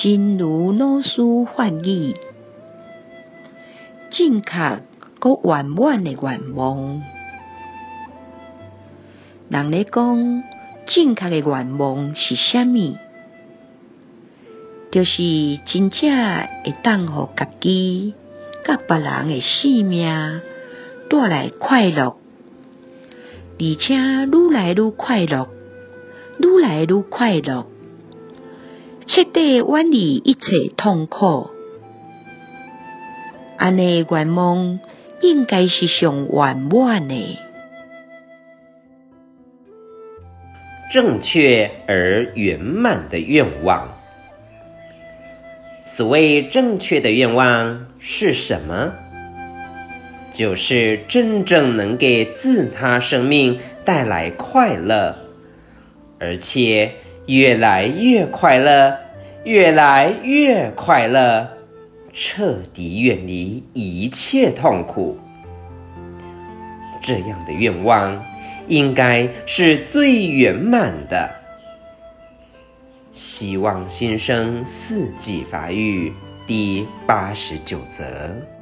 真如老师翻译，正确搁圆满的愿望。人咧讲，正确的愿望是啥物？就是真正会当予家己甲别人的生命带来快乐，而且愈来愈快乐，愈来愈快乐，彻底远离一切痛苦。安尼的愿望应该是上圆满的。正确而圆满的愿望。所谓正确的愿望是什么？就是真正能给自他生命带来快乐，而且越来越快乐，越来越快乐，彻底远离一切痛苦。这样的愿望应该是最圆满的。希望新生四季发育第八十九则。